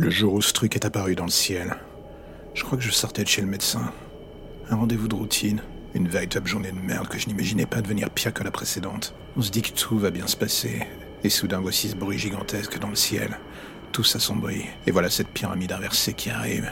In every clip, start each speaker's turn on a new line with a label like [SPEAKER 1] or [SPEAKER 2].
[SPEAKER 1] Le jour où ce truc est apparu dans le ciel, je crois que je sortais de chez le médecin. Un rendez-vous de routine, une véritable journée de merde que je n'imaginais pas devenir pire que la précédente. On se dit que tout va bien se passer, et soudain voici ce bruit gigantesque dans le ciel. Tout s'assombrit, et voilà cette pyramide inversée qui arrive.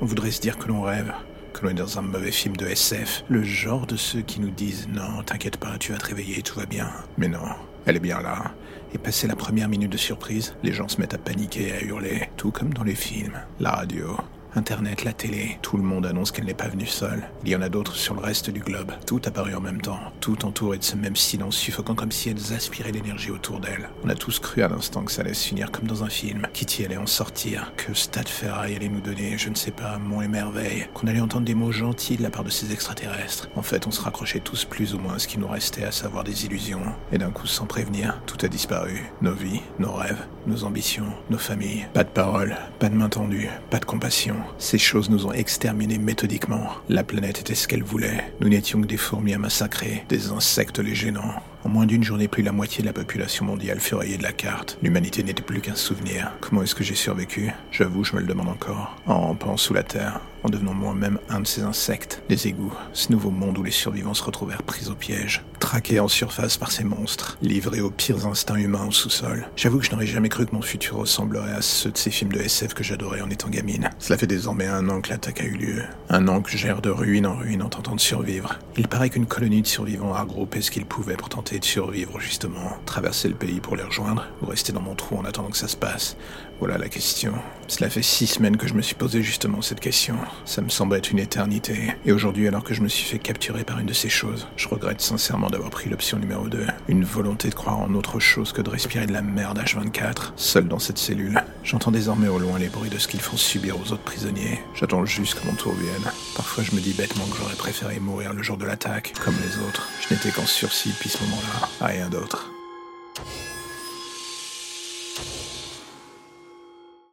[SPEAKER 1] On voudrait se dire que l'on rêve, que l'on est dans un mauvais film de SF, le genre de ceux qui nous disent non, t'inquiète pas, tu vas te réveiller, tout va bien. Mais non, elle est bien là. Et passé la première minute de surprise, les gens se mettent à paniquer et à hurler, tout comme dans les films. La radio, Internet, la télé, tout le monde annonce qu'elle n'est pas venue seule. Il y en a d'autres sur le reste du globe. Tout apparu en même temps, tout entouré de ce même silence suffocant comme si elles aspiraient l'énergie autour d'elles. On a tous cru à l'instant que ça allait se finir comme dans un film. Kitty allait en sortir, que Stade Ferraille allait nous donner, je ne sais pas, mon émerveil, qu'on allait entendre des mots gentils de la part de ces extraterrestres. En fait, on se raccrochait tous plus ou moins à ce qui nous restait, à savoir des illusions. Et d'un coup, sans prévenir, tout a disparu. Nos vies, nos rêves, nos ambitions, nos familles. Pas de parole, pas de main tendue, pas de compassion. Ces choses nous ont exterminés méthodiquement. La planète était ce qu'elle voulait. Nous n'étions que des fourmis à massacrer, des insectes les gênants. En moins d'une journée, plus la moitié de la population mondiale fut rayée de la carte. L'humanité n'était plus qu'un souvenir. Comment est-ce que j'ai survécu? J'avoue, je me le demande encore. En rampant sous la terre, en devenant moi-même un de ces insectes, les égouts, ce nouveau monde où les survivants se retrouvèrent pris au piège, traqués en surface par ces monstres, livrés aux pires instincts humains au sous-sol. J'avoue que je n'aurais jamais cru que mon futur ressemblerait à ceux de ces films de SF que j'adorais en étant gamine. Cela fait désormais un an que l'attaque a eu lieu. Un an que j'erre de ruine en ruine en tentant de survivre. Il paraît qu'une colonie de survivants a regroupé ce qu'ils pouvaient pour tenter de survivre, justement. Traverser le pays pour les rejoindre, ou rester dans mon trou en attendant que ça se passe. Voilà la question. Cela fait six semaines que je me suis posé justement cette question. Ça me semble être une éternité. Et aujourd'hui, alors que je me suis fait capturer par une de ces choses, je regrette sincèrement d'avoir pris l'option numéro 2. Une volonté de croire en autre chose que de respirer de la merde H24, seul dans cette cellule. J'entends désormais au loin les bruits de ce qu'ils font subir aux autres prisonniers. J'attends juste que mon tour vienne. Parfois, je me dis bêtement que j'aurais préféré mourir le jour de l'attaque, comme les autres. Je n'étais qu'en sursis depuis ce moment-là. Rien d'autre.